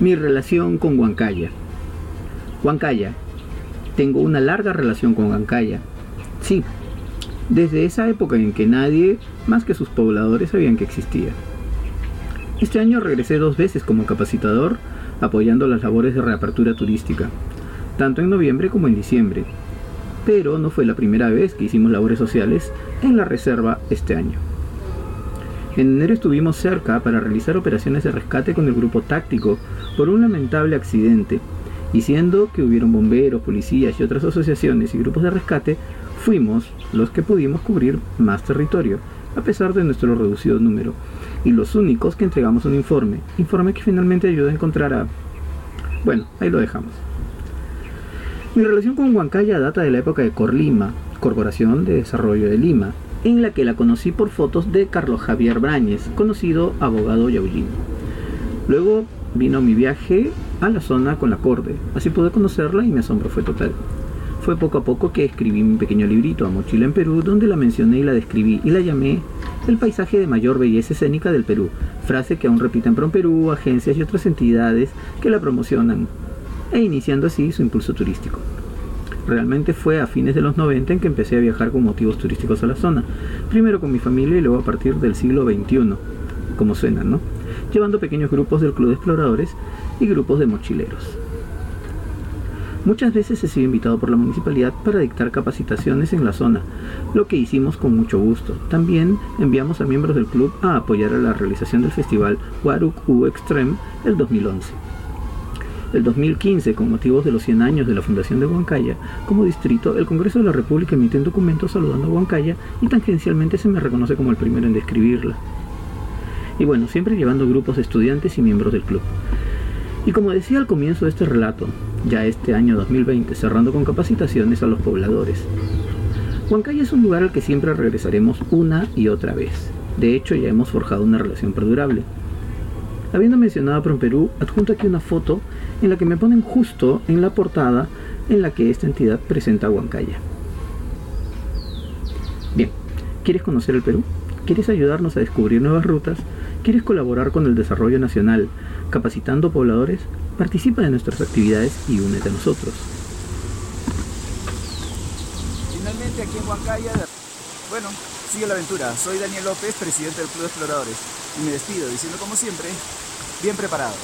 Mi relación con Huancaya. Huancaya. Tengo una larga relación con Huancaya. Sí, desde esa época en que nadie más que sus pobladores sabían que existía. Este año regresé dos veces como capacitador apoyando las labores de reapertura turística, tanto en noviembre como en diciembre, pero no fue la primera vez que hicimos labores sociales en la reserva este año. En enero estuvimos cerca para realizar operaciones de rescate con el grupo táctico por un lamentable accidente, y siendo que hubieron bomberos, policías y otras asociaciones y grupos de rescate, fuimos los que pudimos cubrir más territorio, a pesar de nuestro reducido número, y los únicos que entregamos un informe, informe que finalmente ayudó a encontrar a... Bueno, ahí lo dejamos. Mi relación con Huancaya data de la época de Corlima, Corporación de Desarrollo de Lima, en la que la conocí por fotos de Carlos Javier Brañez, conocido abogado yaulino. Luego vino mi viaje a la zona con la Corde, así pude conocerla y mi asombro fue total. Fue poco a poco que escribí mi pequeño librito a mochila en Perú, donde la mencioné y la describí y la llamé el paisaje de mayor belleza escénica del Perú, frase que aún repiten Prom Perú, agencias y otras entidades que la promocionan, e iniciando así su impulso turístico. Realmente fue a fines de los 90 en que empecé a viajar con motivos turísticos a la zona, primero con mi familia y luego a partir del siglo XXI, como suena, ¿no? Llevando pequeños grupos del Club de Exploradores y grupos de mochileros. Muchas veces he sido invitado por la municipalidad para dictar capacitaciones en la zona, lo que hicimos con mucho gusto. También enviamos a miembros del club a apoyar a la realización del festival Waruk U Extreme el 2011. El 2015, con motivos de los 100 años de la fundación de Huancaya, como distrito, el Congreso de la República emite un documento saludando a Huancaya y tangencialmente se me reconoce como el primero en describirla. Y bueno, siempre llevando grupos de estudiantes y miembros del club. Y como decía al comienzo de este relato, ya este año 2020, cerrando con capacitaciones a los pobladores. Huancaya es un lugar al que siempre regresaremos una y otra vez. De hecho, ya hemos forjado una relación perdurable. Habiendo mencionado a Perú, adjunto aquí una foto en la que me ponen justo en la portada en la que esta entidad presenta a Huancaya. Bien, ¿quieres conocer el Perú? ¿Quieres ayudarnos a descubrir nuevas rutas? ¿Quieres colaborar con el desarrollo nacional capacitando pobladores? Participa de nuestras actividades y únete a nosotros. Finalmente aquí en Huancaya, bueno, sigue la aventura. Soy Daniel López, presidente del Club de Exploradores. Y me despido diciendo como siempre, bien preparados.